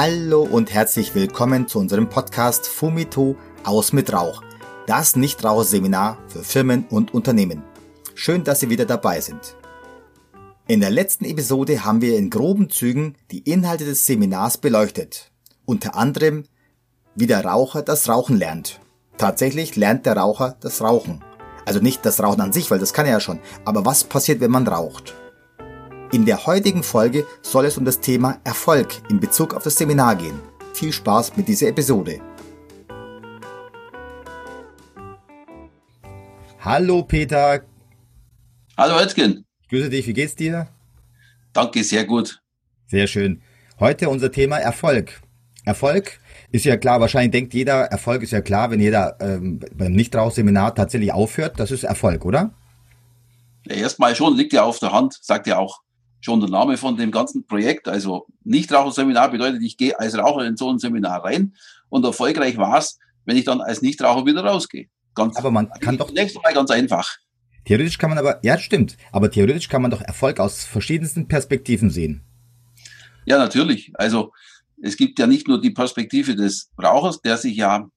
Hallo und herzlich willkommen zu unserem Podcast Fumito aus mit Rauch. Das Nichtraucherseminar für Firmen und Unternehmen. Schön, dass Sie wieder dabei sind. In der letzten Episode haben wir in groben Zügen die Inhalte des Seminars beleuchtet. Unter anderem, wie der Raucher das Rauchen lernt. Tatsächlich lernt der Raucher das Rauchen. Also nicht das Rauchen an sich, weil das kann er ja schon, aber was passiert, wenn man raucht? In der heutigen Folge soll es um das Thema Erfolg in Bezug auf das Seminar gehen. Viel Spaß mit dieser Episode. Hallo Peter. Hallo Özgen. Ich grüße dich, wie geht's dir? Danke, sehr gut. Sehr schön. Heute unser Thema Erfolg. Erfolg ist ja klar, wahrscheinlich denkt jeder, Erfolg ist ja klar, wenn jeder ähm, beim Nichtrauchseminar tatsächlich aufhört, das ist Erfolg, oder? Ja, erstmal schon, liegt ja auf der Hand, sagt ja auch schon der Name von dem ganzen Projekt. Also Nichtraucherseminar bedeutet, ich gehe als Raucher in so ein Seminar rein und erfolgreich war es, wenn ich dann als Nichtraucher wieder rausgehe. Ganz, aber man kann doch zunächst mal ganz einfach. Theoretisch kann man aber, ja stimmt, aber theoretisch kann man doch Erfolg aus verschiedensten Perspektiven sehen. Ja, natürlich. Also es gibt ja nicht nur die Perspektive des Rauchers, der sich ja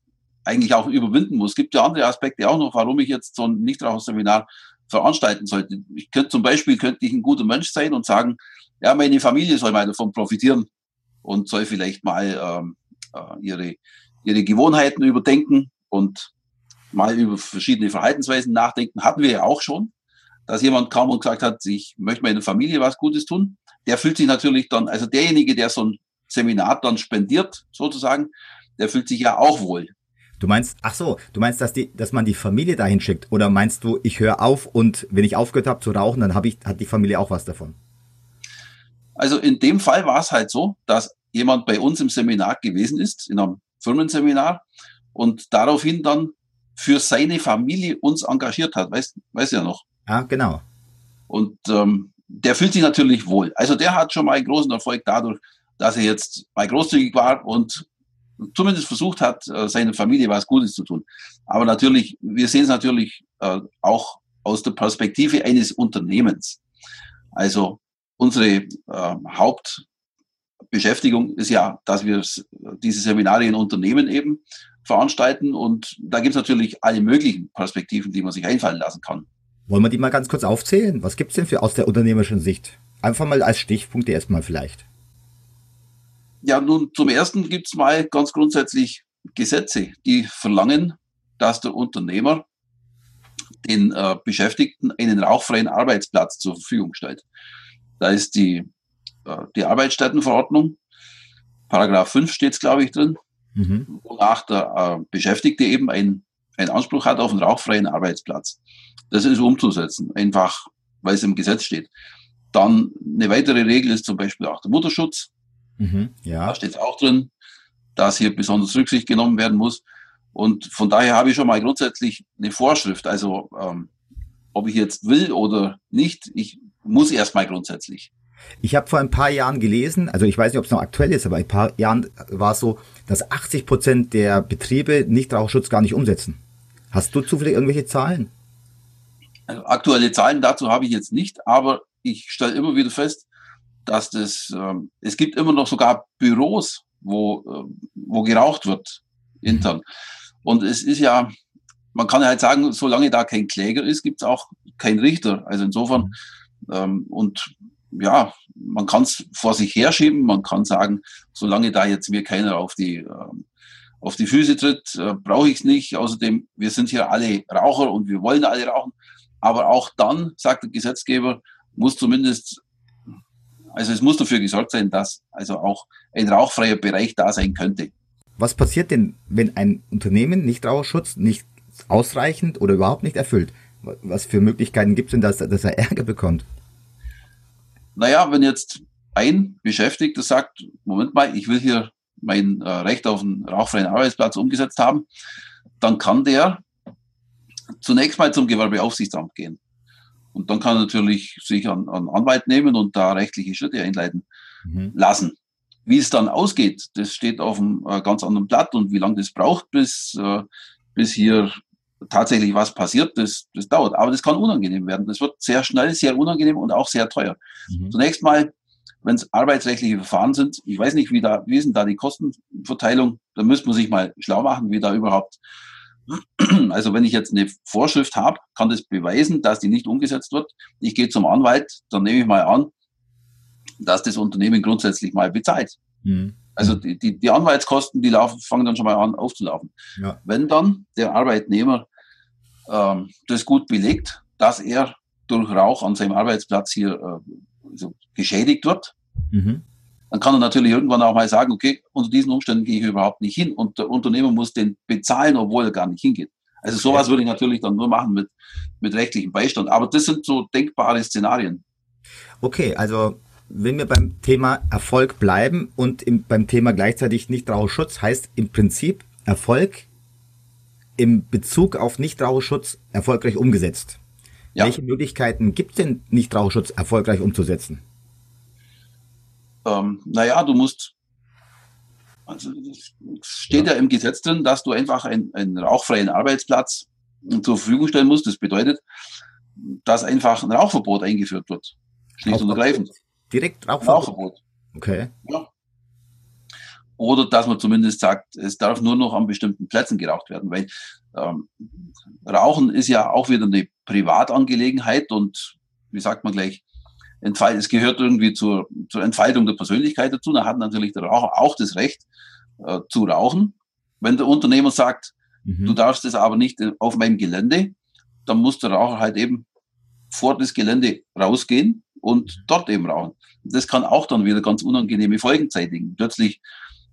eigentlich auch überwinden muss. Es gibt ja andere Aspekte auch noch, warum ich jetzt so ein Nichtraucherseminar veranstalten sollte. Ich könnte zum Beispiel könnte ich ein guter Mensch sein und sagen, ja, meine Familie soll mal davon profitieren und soll vielleicht mal ähm, äh, ihre, ihre Gewohnheiten überdenken und mal über verschiedene Verhaltensweisen nachdenken. Hatten wir ja auch schon, dass jemand kam und gesagt hat, ich möchte meiner Familie was Gutes tun. Der fühlt sich natürlich dann, also derjenige, der so ein Seminar dann spendiert, sozusagen, der fühlt sich ja auch wohl. Du meinst, ach so, du meinst, dass die, dass man die Familie dahin schickt? Oder meinst du, ich höre auf und wenn ich aufgehört habe zu rauchen, dann habe ich, hat die Familie auch was davon? Also in dem Fall war es halt so, dass jemand bei uns im Seminar gewesen ist, in einem Firmenseminar, und daraufhin dann für seine Familie uns engagiert hat. Weißt, weißt du ja noch? Ja, genau. Und ähm, der fühlt sich natürlich wohl. Also der hat schon mal einen großen Erfolg dadurch, dass er jetzt mal großzügig war und zumindest versucht hat, äh, seiner Familie was Gutes zu tun. Aber natürlich, wir sehen es natürlich äh, auch aus der Perspektive eines Unternehmens. Also unsere äh, Hauptbeschäftigung ist ja, dass wir diese Seminare in Unternehmen eben veranstalten und da gibt es natürlich alle möglichen Perspektiven, die man sich einfallen lassen kann. Wollen wir die mal ganz kurz aufzählen? Was gibt es denn für aus der unternehmerischen Sicht? Einfach mal als Stichpunkte erstmal vielleicht. Ja, nun zum ersten gibt es mal ganz grundsätzlich Gesetze, die verlangen, dass der Unternehmer den äh, Beschäftigten einen rauchfreien Arbeitsplatz zur Verfügung stellt. Da ist die, äh, die Arbeitsstättenverordnung, Paragraph 5 steht es, glaube ich, drin, mhm. wonach der äh, Beschäftigte eben ein, einen Anspruch hat auf einen rauchfreien Arbeitsplatz. Das ist umzusetzen, einfach weil es im Gesetz steht. Dann eine weitere Regel ist zum Beispiel auch der Mutterschutz. Mhm, ja. Da steht es auch drin, dass hier besonders Rücksicht genommen werden muss. Und von daher habe ich schon mal grundsätzlich eine Vorschrift. Also ähm, ob ich jetzt will oder nicht, ich muss erstmal grundsätzlich. Ich habe vor ein paar Jahren gelesen, also ich weiß nicht, ob es noch aktuell ist, aber ein paar Jahren war es so, dass 80 Prozent der Betriebe Nichtrauchschutz gar nicht umsetzen. Hast du zufällig irgendwelche Zahlen? Also aktuelle Zahlen dazu habe ich jetzt nicht, aber ich stelle immer wieder fest, dass das, ähm, es gibt immer noch sogar Büros, wo, äh, wo geraucht wird intern. Und es ist ja, man kann ja halt sagen, solange da kein Kläger ist, gibt es auch keinen Richter. Also insofern, ähm, und ja, man kann es vor sich herschieben, man kann sagen, solange da jetzt mir keiner auf die, ähm, auf die Füße tritt, äh, brauche ich es nicht. Außerdem, wir sind hier alle Raucher und wir wollen alle rauchen. Aber auch dann, sagt der Gesetzgeber, muss zumindest also es muss dafür gesorgt sein, dass also auch ein rauchfreier Bereich da sein könnte. Was passiert denn, wenn ein Unternehmen Nichtraucherschutz nicht ausreichend oder überhaupt nicht erfüllt? Was für Möglichkeiten gibt es denn, dass, dass er Ärger bekommt? Naja, wenn jetzt ein Beschäftigter sagt, Moment mal, ich will hier mein äh, Recht auf einen rauchfreien Arbeitsplatz umgesetzt haben, dann kann der zunächst mal zum Gewerbeaufsichtsamt gehen. Und dann kann er natürlich sich an, an Anwalt nehmen und da rechtliche Schritte einleiten mhm. lassen. Wie es dann ausgeht, das steht auf einem äh, ganz anderen Blatt und wie lange das braucht, bis, äh, bis hier tatsächlich was passiert, das, das dauert. Aber das kann unangenehm werden. Das wird sehr schnell, sehr unangenehm und auch sehr teuer. Mhm. Zunächst mal wenn es arbeitsrechtliche Verfahren sind, ich weiß nicht, wie da, wie ist denn da die Kostenverteilung? Da müsste man sich mal schlau machen, wie da überhaupt. Also wenn ich jetzt eine Vorschrift habe, kann das beweisen, dass die nicht umgesetzt wird. Ich gehe zum Anwalt, dann nehme ich mal an, dass das Unternehmen grundsätzlich mal bezahlt. Mhm. Also die, die, die Anwaltskosten, die laufen, fangen dann schon mal an aufzulaufen. Ja. Wenn dann der Arbeitnehmer ähm, das gut belegt, dass er durch Rauch an seinem Arbeitsplatz hier äh, so geschädigt wird, mhm. Dann kann er natürlich irgendwann auch mal sagen, okay, unter diesen Umständen gehe ich überhaupt nicht hin und der Unternehmer muss den bezahlen, obwohl er gar nicht hingeht. Also sowas würde ich natürlich dann nur machen mit, mit rechtlichem Beistand. Aber das sind so denkbare Szenarien. Okay, also wenn wir beim Thema Erfolg bleiben und im, beim Thema gleichzeitig Nichtraucherschutz, heißt im Prinzip Erfolg im Bezug auf Nichtraucherschutz erfolgreich umgesetzt. Ja. Welche Möglichkeiten gibt es denn, Nichtraucherschutz erfolgreich umzusetzen? Ähm, naja, du musst, also es steht ja. ja. im Gesetz drin, dass du einfach einen, einen rauchfreien Arbeitsplatz zur Verfügung stellen musst. Das bedeutet, dass einfach ein Rauchverbot eingeführt wird. Schlicht und ergreifend. Direkt Rauchverbot? Rauchverbot. Okay. Ja. Oder dass man zumindest sagt, es darf nur noch an bestimmten Plätzen geraucht werden, weil ähm, Rauchen ist ja auch wieder eine Privatangelegenheit und wie sagt man gleich, Entfalt, es gehört irgendwie zur, zur Entfaltung der Persönlichkeit dazu. Da hat natürlich der Raucher auch das Recht äh, zu rauchen. Wenn der Unternehmer sagt, mhm. du darfst es aber nicht auf meinem Gelände, dann muss der Raucher halt eben vor das Gelände rausgehen und dort eben rauchen. Das kann auch dann wieder ganz unangenehme Folgen zeitigen. Plötzlich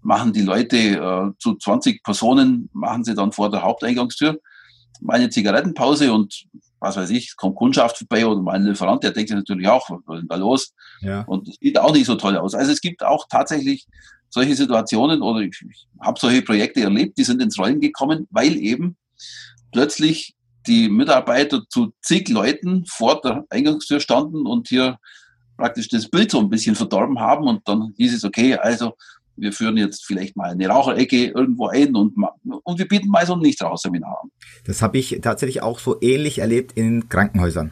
machen die Leute äh, zu 20 Personen, machen sie dann vor der Haupteingangstür mal eine Zigarettenpause und was weiß ich, kommt Kundschaft vorbei oder mein Lieferant, der denkt sich natürlich auch, was ist denn da los? Ja. Und es sieht auch nicht so toll aus. Also es gibt auch tatsächlich solche Situationen oder ich, ich habe solche Projekte erlebt, die sind ins Rollen gekommen, weil eben plötzlich die Mitarbeiter zu zig Leuten vor der Eingangstür standen und hier praktisch das Bild so ein bisschen verdorben haben und dann hieß es, okay, also wir führen jetzt vielleicht mal eine Raucherecke irgendwo ein und, und wir bieten mal so ein Nichtraucherseminar an. Das habe ich tatsächlich auch so ähnlich erlebt in Krankenhäusern.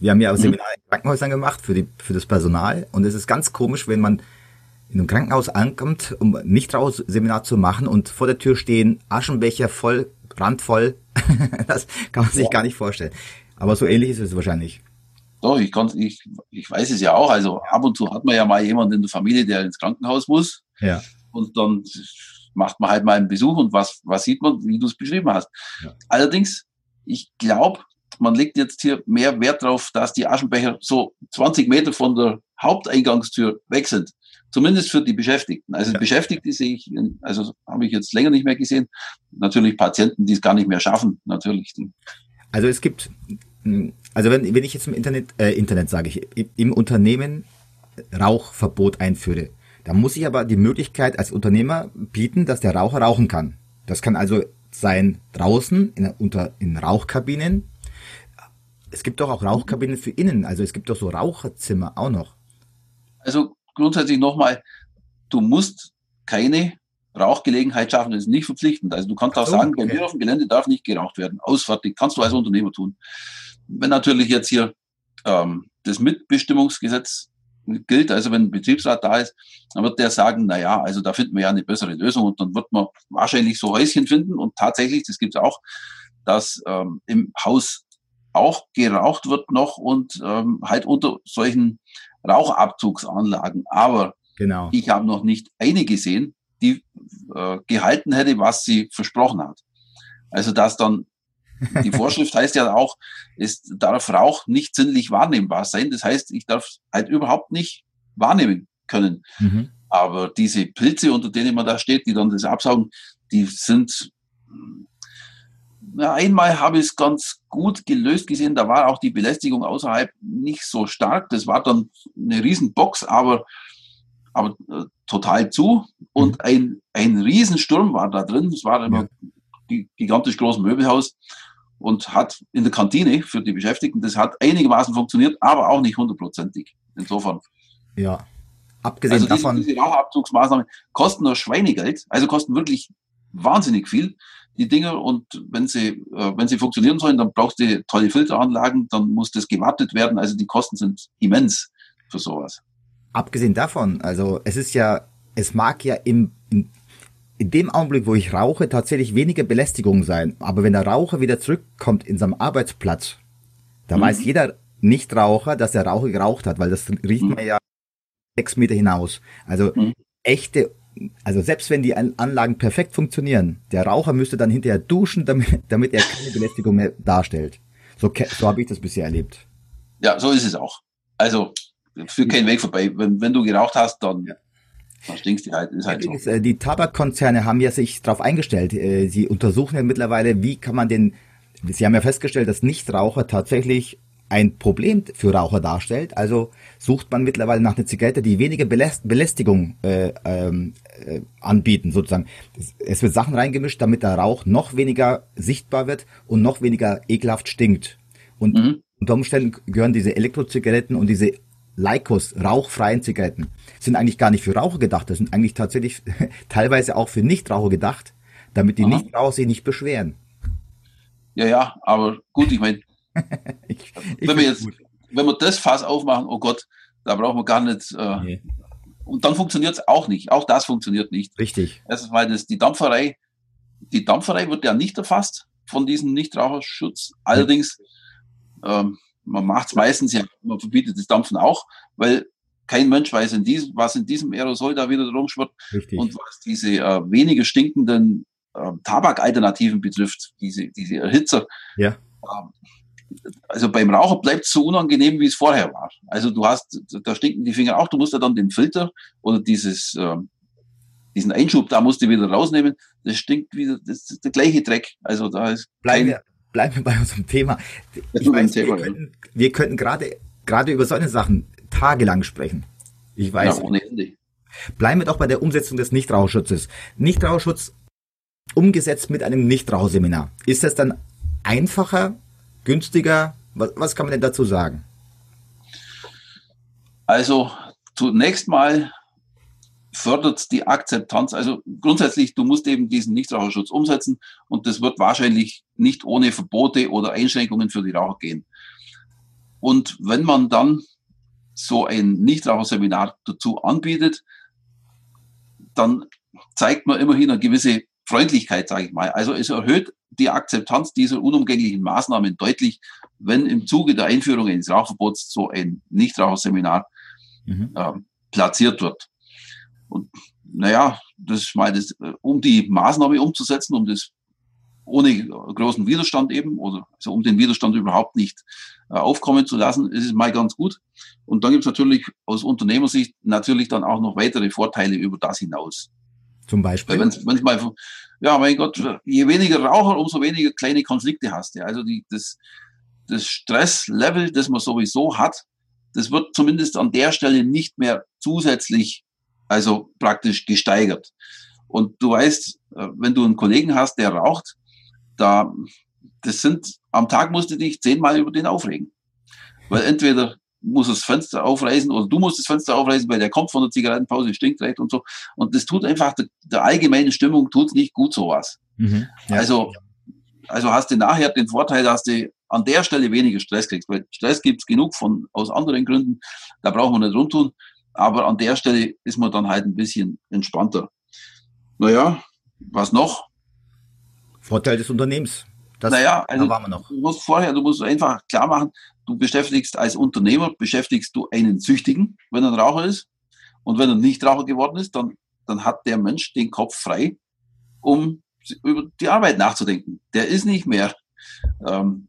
Wir haben ja mhm. Seminare in Krankenhäusern gemacht für, die, für das Personal und es ist ganz komisch, wenn man in einem Krankenhaus ankommt, um ein Nichtraucherseminar zu machen und vor der Tür stehen Aschenbecher voll, randvoll. das kann man sich ja. gar nicht vorstellen. Aber so ähnlich ist es wahrscheinlich. Doch, ich, kann, ich, ich weiß es ja auch. Also ab und zu hat man ja mal jemanden in der Familie, der ins Krankenhaus muss. Ja. Und dann macht man halt mal einen Besuch und was, was sieht man, wie du es beschrieben hast. Ja. Allerdings, ich glaube, man legt jetzt hier mehr Wert darauf, dass die Aschenbecher so 20 Meter von der Haupteingangstür weg sind. Zumindest für die Beschäftigten. Also ja. Beschäftigte sehe ich, also habe ich jetzt länger nicht mehr gesehen. Natürlich Patienten, die es gar nicht mehr schaffen, natürlich. Also es gibt also wenn, wenn ich jetzt im Internet, äh, Internet sage ich, im Unternehmen Rauchverbot einführe, dann muss ich aber die Möglichkeit als Unternehmer bieten, dass der Raucher rauchen kann. Das kann also sein draußen in, unter, in Rauchkabinen. Es gibt doch auch Rauchkabinen für innen, also es gibt doch so Raucherzimmer auch noch. Also grundsätzlich nochmal, du musst keine Rauchgelegenheit schaffen, das ist nicht verpflichtend. Also du kannst auch so, sagen, okay. bei mir auf dem Gelände darf nicht geraucht werden. Ausfertig, kannst du als Unternehmer tun. Wenn natürlich jetzt hier ähm, das Mitbestimmungsgesetz gilt, also wenn ein Betriebsrat da ist, dann wird der sagen, na ja, also da finden wir ja eine bessere Lösung und dann wird man wahrscheinlich so Häuschen finden und tatsächlich, das gibt es auch, dass ähm, im Haus auch geraucht wird noch und ähm, halt unter solchen Rauchabzugsanlagen. Aber genau. ich habe noch nicht eine gesehen, die äh, gehalten hätte, was sie versprochen hat. Also dass dann die Vorschrift heißt ja auch, es darf Rauch nicht sinnlich wahrnehmbar sein. Das heißt, ich darf halt überhaupt nicht wahrnehmen können. Mhm. Aber diese Pilze, unter denen man da steht, die dann das absaugen, die sind, na, einmal habe ich es ganz gut gelöst gesehen. Da war auch die Belästigung außerhalb nicht so stark. Das war dann eine Riesenbox, aber, aber äh, total zu. Und mhm. ein, ein Riesensturm war da drin. Es war immer ja. gigantisch großes Möbelhaus und hat in der Kantine für die Beschäftigten, das hat einigermaßen funktioniert, aber auch nicht hundertprozentig. Insofern. Ja. Abgesehen also davon. Diese Rauchabzugsmaßnahmen kosten nur Schweinegeld, also kosten wirklich wahnsinnig viel, die Dinger. Und wenn sie, äh, wenn sie funktionieren sollen, dann brauchst du tolle Filteranlagen, dann muss das gewartet werden. Also die Kosten sind immens für sowas. Abgesehen davon, also es ist ja, es mag ja im, in, in dem Augenblick, wo ich rauche, tatsächlich weniger Belästigung sein. Aber wenn der Raucher wieder zurückkommt in seinem Arbeitsplatz, da mhm. weiß jeder Nichtraucher, dass der Raucher geraucht hat, weil das riecht mhm. man ja sechs Meter hinaus. Also mhm. echte, also selbst wenn die Anlagen perfekt funktionieren, der Raucher müsste dann hinterher duschen, damit, damit er keine Belästigung mehr darstellt. So, so habe ich das bisher erlebt. Ja, so ist es auch. Also führt kein Weg vorbei. Wenn, wenn du geraucht hast, dann, ja. Dann stinkst du halt. Ist halt so. Die Tabakkonzerne haben ja sich darauf eingestellt. Äh, sie untersuchen ja mittlerweile, wie kann man den, sie haben ja festgestellt, dass Nichtraucher tatsächlich ein Problem für Raucher darstellt. Also sucht man mittlerweile nach einer Zigarette, die weniger Belästigung äh, ähm, äh, anbieten, sozusagen. Es wird Sachen reingemischt, damit der Rauch noch weniger sichtbar wird und noch weniger ekelhaft stinkt. Und mhm. unter Umständen gehören diese Elektrozigaretten und diese Leikos, rauchfreien Zigaretten, sind eigentlich gar nicht für Raucher gedacht. Das sind eigentlich tatsächlich teilweise auch für Nichtraucher gedacht, damit die Aha. Nichtraucher sich nicht beschweren. Ja, ja, aber gut, ich meine, wenn wir jetzt, gut. wenn wir das Fass aufmachen, oh Gott, da brauchen wir gar nicht. Äh, nee. Und dann funktioniert es auch nicht. Auch das funktioniert nicht. Richtig. Erstens, weil das die Dampferei, die Dampferei wird ja nicht erfasst von diesem Nichtraucherschutz. Allerdings, ähm, man macht es meistens ja, man verbietet das Dampfen auch, weil kein Mensch weiß, in diesem, was in diesem Aerosol da wieder rumschwirrt Richtig. und was diese äh, weniger stinkenden äh, Tabakalternativen betrifft, diese, diese Erhitzer. Ja. Ähm, also beim Raucher bleibt es so unangenehm, wie es vorher war. Also du hast, da stinken die Finger auch, du musst ja dann den Filter oder dieses, äh, diesen Einschub, da musst du wieder rausnehmen. Das stinkt wieder, das ist der gleiche Dreck. Also da ist bleiben wir, bleiben wir bei unserem Thema. Ich weiß, Thema, wir, könnten, wir könnten gerade gerade über solche Sachen tagelang sprechen. Ich weiß. Ja, ohne Ende. Bleiben wir doch bei der Umsetzung des Nichtraucherschutzes. Nichtraucherschutz umgesetzt mit einem Nichtraucherseminar. Ist das dann einfacher, günstiger? Was, was kann man denn dazu sagen? Also zunächst mal fördert die Akzeptanz. Also grundsätzlich, du musst eben diesen Nichtraucherschutz umsetzen und das wird wahrscheinlich nicht ohne Verbote oder Einschränkungen für die Raucher gehen. Und wenn man dann so ein Nichtraucherseminar dazu anbietet, dann zeigt man immerhin eine gewisse Freundlichkeit, sage ich mal. Also es erhöht die Akzeptanz dieser unumgänglichen Maßnahmen deutlich, wenn im Zuge der Einführung eines Rauchverbots so ein Nichtraucherseminar mhm. äh, platziert wird. Und naja, das ist mal das, äh, um die Maßnahme umzusetzen, um das ohne großen Widerstand eben, oder also um den Widerstand überhaupt nicht äh, aufkommen zu lassen, ist es mal ganz gut. Und dann gibt es natürlich aus Unternehmersicht natürlich dann auch noch weitere Vorteile über das hinaus. Zum Beispiel. Wenn's mal, ja, mein Gott, je weniger Raucher, umso weniger kleine Konflikte hast du. Also die, das, das Stresslevel, das man sowieso hat, das wird zumindest an der Stelle nicht mehr zusätzlich, also praktisch gesteigert. Und du weißt, äh, wenn du einen Kollegen hast, der raucht, da, das sind, am Tag musst du dich zehnmal über den aufregen. Weil entweder muss das Fenster aufreißen oder du musst das Fenster aufreißen, weil der kommt von der Zigarettenpause, stinkt recht und so. Und das tut einfach der, der allgemeinen Stimmung tut nicht gut sowas. Mhm, ja. Also, also hast du nachher den Vorteil, dass du an der Stelle weniger Stress kriegst, weil Stress gibt's genug von aus anderen Gründen, da brauchen wir nicht rumtun. Aber an der Stelle ist man dann halt ein bisschen entspannter. Naja, was noch? Vorteil des Unternehmens. Das, naja, also, du musst vorher, du musst einfach klar machen, du beschäftigst als Unternehmer, beschäftigst du einen Süchtigen, wenn er ein Raucher ist. Und wenn er nicht Raucher geworden ist, dann, dann hat der Mensch den Kopf frei, um über die Arbeit nachzudenken. Der ist nicht mehr ähm,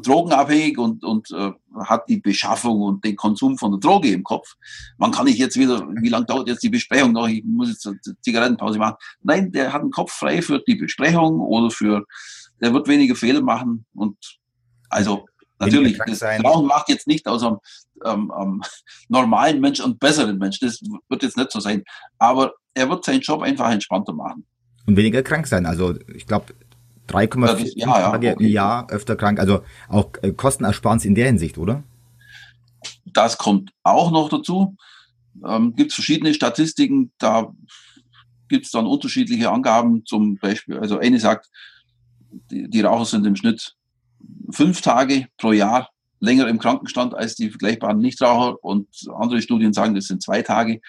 drogenabhängig und, und äh, hat die Beschaffung und den Konsum von der Droge im Kopf. Man kann nicht jetzt wieder, wie lange dauert jetzt die Besprechung noch, ich muss jetzt eine Zigarettenpause machen. Nein, der hat den Kopf frei für die Besprechung oder für, der wird weniger Fehler machen und also Natürlich, das Rauchen macht jetzt nicht aus einem ähm, ähm, normalen Mensch und besseren Mensch. Das wird jetzt nicht so sein. Aber er wird seinen Job einfach entspannter machen. Und weniger krank sein. Also ich glaube 3,4 ja, Tage okay. im Jahr öfter krank. Also auch äh, Kostenersparnis in der Hinsicht, oder? Das kommt auch noch dazu. Ähm, gibt es verschiedene Statistiken, da gibt es dann unterschiedliche Angaben. Zum Beispiel, also eine sagt, die, die Raucher sind im Schnitt fünf Tage pro Jahr länger im Krankenstand als die vergleichbaren Nichtraucher und andere Studien sagen, das sind zwei Tage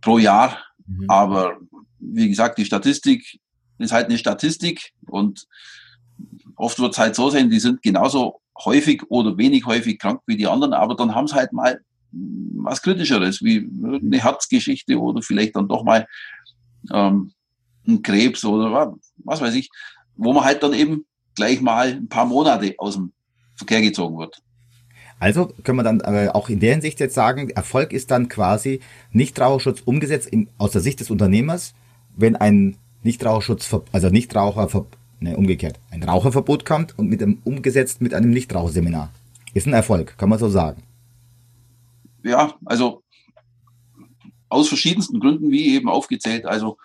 pro Jahr. Mhm. Aber wie gesagt, die Statistik ist halt eine Statistik und oft wird es halt so sein, die sind genauso häufig oder wenig häufig krank wie die anderen, aber dann haben sie halt mal was Kritischeres, wie eine Herzgeschichte oder vielleicht dann doch mal ähm, ein Krebs oder was, weiß ich, wo man halt dann eben gleich mal ein paar Monate aus dem Verkehr gezogen wird. Also können wir dann äh, auch in der Hinsicht jetzt sagen, Erfolg ist dann quasi Nichtraucherschutz umgesetzt in, aus der Sicht des Unternehmers, wenn ein Nichtraucherschutz, also Nichtraucher, ne, umgekehrt, ein Raucherverbot kommt und mit dem umgesetzt mit einem Nichtraucherseminar. Ist ein Erfolg, kann man so sagen. Ja, also aus verschiedensten Gründen, wie eben aufgezählt. Also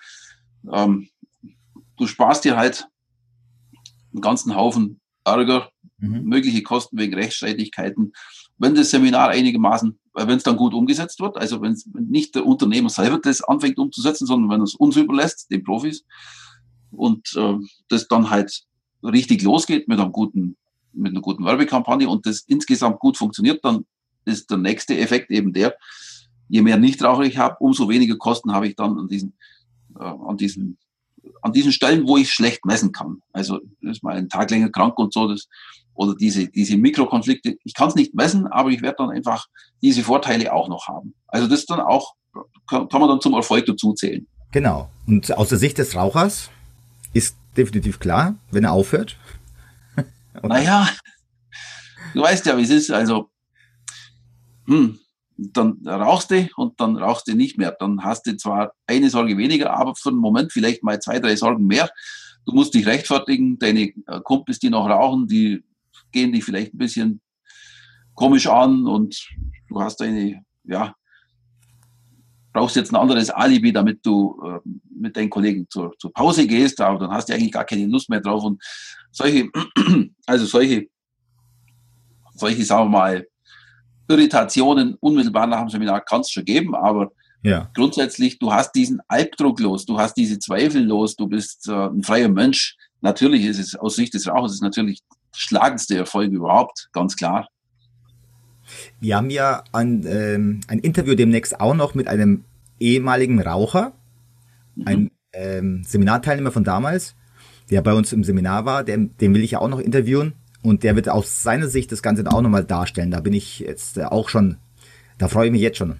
ähm, du sparst dir halt einen ganzen Haufen Ärger, mhm. mögliche Kosten wegen Rechtsstreitigkeiten. Wenn das Seminar einigermaßen, wenn es dann gut umgesetzt wird, also wenn nicht der Unternehmer selber das anfängt umzusetzen, sondern wenn es uns überlässt, den Profis, und äh, das dann halt richtig losgeht mit einem guten, mit einer guten Werbekampagne und das insgesamt gut funktioniert, dann ist der nächste Effekt eben der, je mehr Nichtraucher ich habe, umso weniger Kosten habe ich dann an diesen, äh, an diesen an diesen Stellen, wo ich schlecht messen kann. Also ist mal einen Tag länger krank und so, das, oder diese, diese Mikrokonflikte. Ich kann es nicht messen, aber ich werde dann einfach diese Vorteile auch noch haben. Also das dann auch, kann, kann man dann zum Erfolg dazu zählen. Genau. Und aus der Sicht des Rauchers ist definitiv klar, wenn er aufhört. naja, du weißt ja, wie es ist. Also, hm, dann rauchst du und dann rauchst du nicht mehr. Dann hast du zwar eine Sorge weniger, aber für einen Moment vielleicht mal zwei, drei Sorgen mehr. Du musst dich rechtfertigen, deine äh, Kumpels, die noch rauchen, die gehen dich vielleicht ein bisschen komisch an und du hast deine, ja, brauchst jetzt ein anderes Alibi, damit du äh, mit deinen Kollegen zur, zur Pause gehst, aber dann hast du eigentlich gar keine Lust mehr drauf und solche, also solche, solche, sagen wir mal, Irritationen unmittelbar nach dem Seminar kann es schon geben, aber ja. grundsätzlich, du hast diesen Albdruck los, du hast diese Zweifel los, du bist äh, ein freier Mensch. Natürlich ist es aus Sicht des Rauchers ist natürlich der schlagendste Erfolg überhaupt, ganz klar. Wir haben ja ein, ähm, ein Interview demnächst auch noch mit einem ehemaligen Raucher, mhm. ein ähm, Seminarteilnehmer von damals, der bei uns im Seminar war, den, den will ich ja auch noch interviewen. Und der wird aus seiner Sicht das Ganze auch nochmal darstellen. Da bin ich jetzt äh, auch schon, da freue ich mich jetzt schon.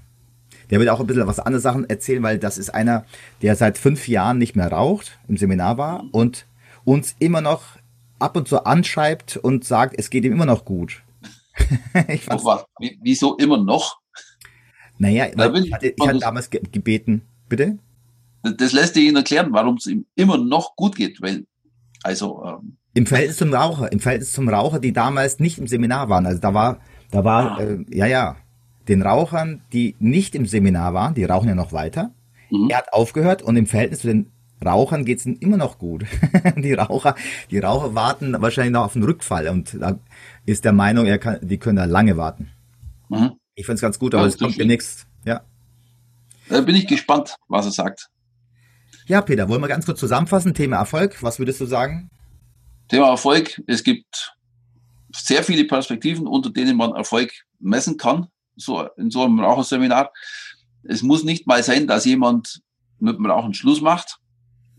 Der wird auch ein bisschen was andere Sachen erzählen, weil das ist einer, der seit fünf Jahren nicht mehr raucht, im Seminar war und uns immer noch ab und zu anschreibt und sagt, es geht ihm immer noch gut. ich was, wieso immer noch? Naja, weil ich hatte, ich hatte damals gebeten, bitte? Das lässt dir ihn erklären, warum es ihm immer noch gut geht, weil, also, ähm, im Verhältnis zum Raucher, im Verhältnis zum Raucher, die damals nicht im Seminar waren. Also da war, da war, ah. äh, ja, ja, den Rauchern, die nicht im Seminar waren, die rauchen ja noch weiter. Mhm. Er hat aufgehört und im Verhältnis zu den Rauchern geht's ihnen immer noch gut. die Raucher, die Raucher warten wahrscheinlich noch auf einen Rückfall und da ist der Meinung, er kann, die können da lange warten. Mhm. Ich finde es ganz gut, aber es kommt demnächst, ja. Da bin ich gespannt, was er sagt. Ja, Peter, wollen wir ganz kurz zusammenfassen? Thema Erfolg, was würdest du sagen? Thema Erfolg. Es gibt sehr viele Perspektiven, unter denen man Erfolg messen kann, so in so einem Raucherseminar. Es muss nicht mal sein, dass jemand mit dem Rauchen Schluss macht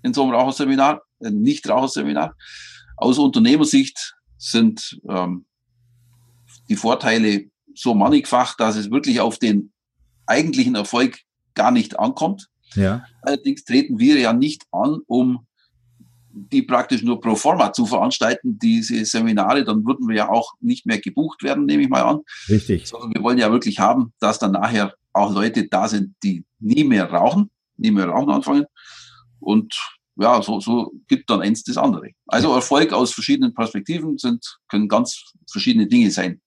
in so einem Raucherseminar, ein Nicht-Raucherseminar. Aus Unternehmersicht sind ähm, die Vorteile so mannigfach, dass es wirklich auf den eigentlichen Erfolg gar nicht ankommt. Ja. Allerdings treten wir ja nicht an, um die praktisch nur pro forma zu veranstalten, diese Seminare, dann würden wir ja auch nicht mehr gebucht werden, nehme ich mal an. Richtig. Sondern wir wollen ja wirklich haben, dass dann nachher auch Leute da sind, die nie mehr rauchen, nie mehr rauchen anfangen. Und ja, so, so gibt dann eins das andere. Also Erfolg aus verschiedenen Perspektiven sind, können ganz verschiedene Dinge sein.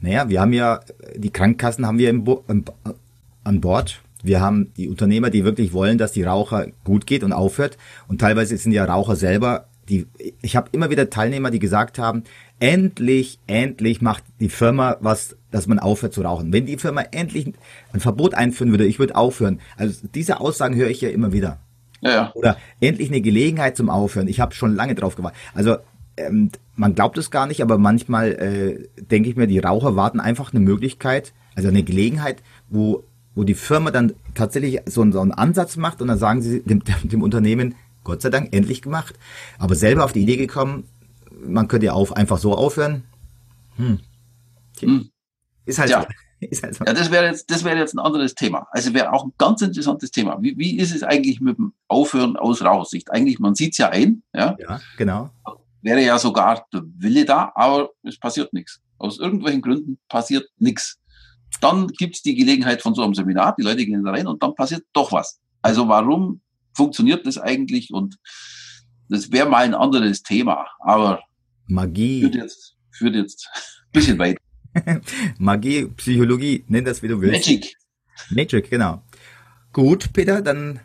Naja, wir haben ja, die Krankenkassen haben wir im Bo an Bord wir haben die Unternehmer, die wirklich wollen, dass die Raucher gut geht und aufhört. Und teilweise sind ja Raucher selber, die, ich habe immer wieder Teilnehmer, die gesagt haben, endlich, endlich macht die Firma was, dass man aufhört zu rauchen. Wenn die Firma endlich ein Verbot einführen würde, ich würde aufhören. Also diese Aussagen höre ich ja immer wieder. Ja, ja. Oder endlich eine Gelegenheit zum Aufhören. Ich habe schon lange drauf gewartet. Also ähm, man glaubt es gar nicht, aber manchmal äh, denke ich mir, die Raucher warten einfach eine Möglichkeit, also eine Gelegenheit, wo, wo die Firma dann tatsächlich so, so einen Ansatz macht und dann sagen sie dem, dem Unternehmen, Gott sei Dank, endlich gemacht. Aber selber auf die Idee gekommen, man könnte ja auf, einfach so aufhören. Hm. hm. Ist halt ja. so. Ist halt so. Ja, das wäre jetzt, das wäre jetzt ein anderes Thema. Also wäre auch ein ganz interessantes Thema. Wie, wie ist es eigentlich mit dem Aufhören aus Raussicht? Eigentlich, man sieht es ja ein, ja. Ja, genau. Wäre ja sogar der Wille da, aber es passiert nichts. Aus irgendwelchen Gründen passiert nichts. Dann gibt es die Gelegenheit von so einem Seminar, die Leute gehen da rein und dann passiert doch was. Also warum funktioniert das eigentlich? Und das wäre mal ein anderes Thema, aber Magie führt jetzt, führt jetzt ein bisschen weit. Magie, Psychologie, nenn das wie du willst. Magic. Magic, genau. Gut, Peter, dann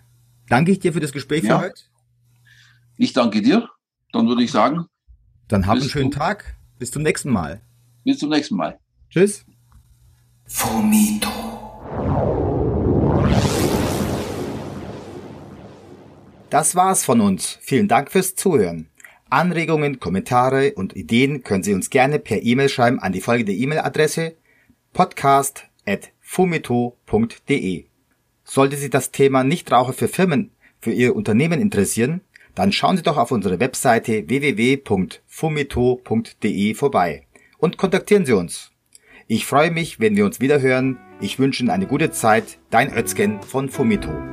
danke ich dir für das Gespräch ja. für heute. Ich danke dir. Dann würde ich sagen. Dann hab einen schönen Tag. Bis zum nächsten Mal. Bis zum nächsten Mal. Tschüss. Fumito. Das war's von uns. Vielen Dank fürs Zuhören. Anregungen, Kommentare und Ideen können Sie uns gerne per E-Mail schreiben an die folgende E-Mail-Adresse podcast.fumito.de. Sollte Sie das Thema Nichtraucher für Firmen für Ihr Unternehmen interessieren, dann schauen Sie doch auf unsere Webseite www.fumito.de vorbei und kontaktieren Sie uns. Ich freue mich, wenn wir uns wieder hören. Ich wünsche Ihnen eine gute Zeit. Dein Özgen von Fumito.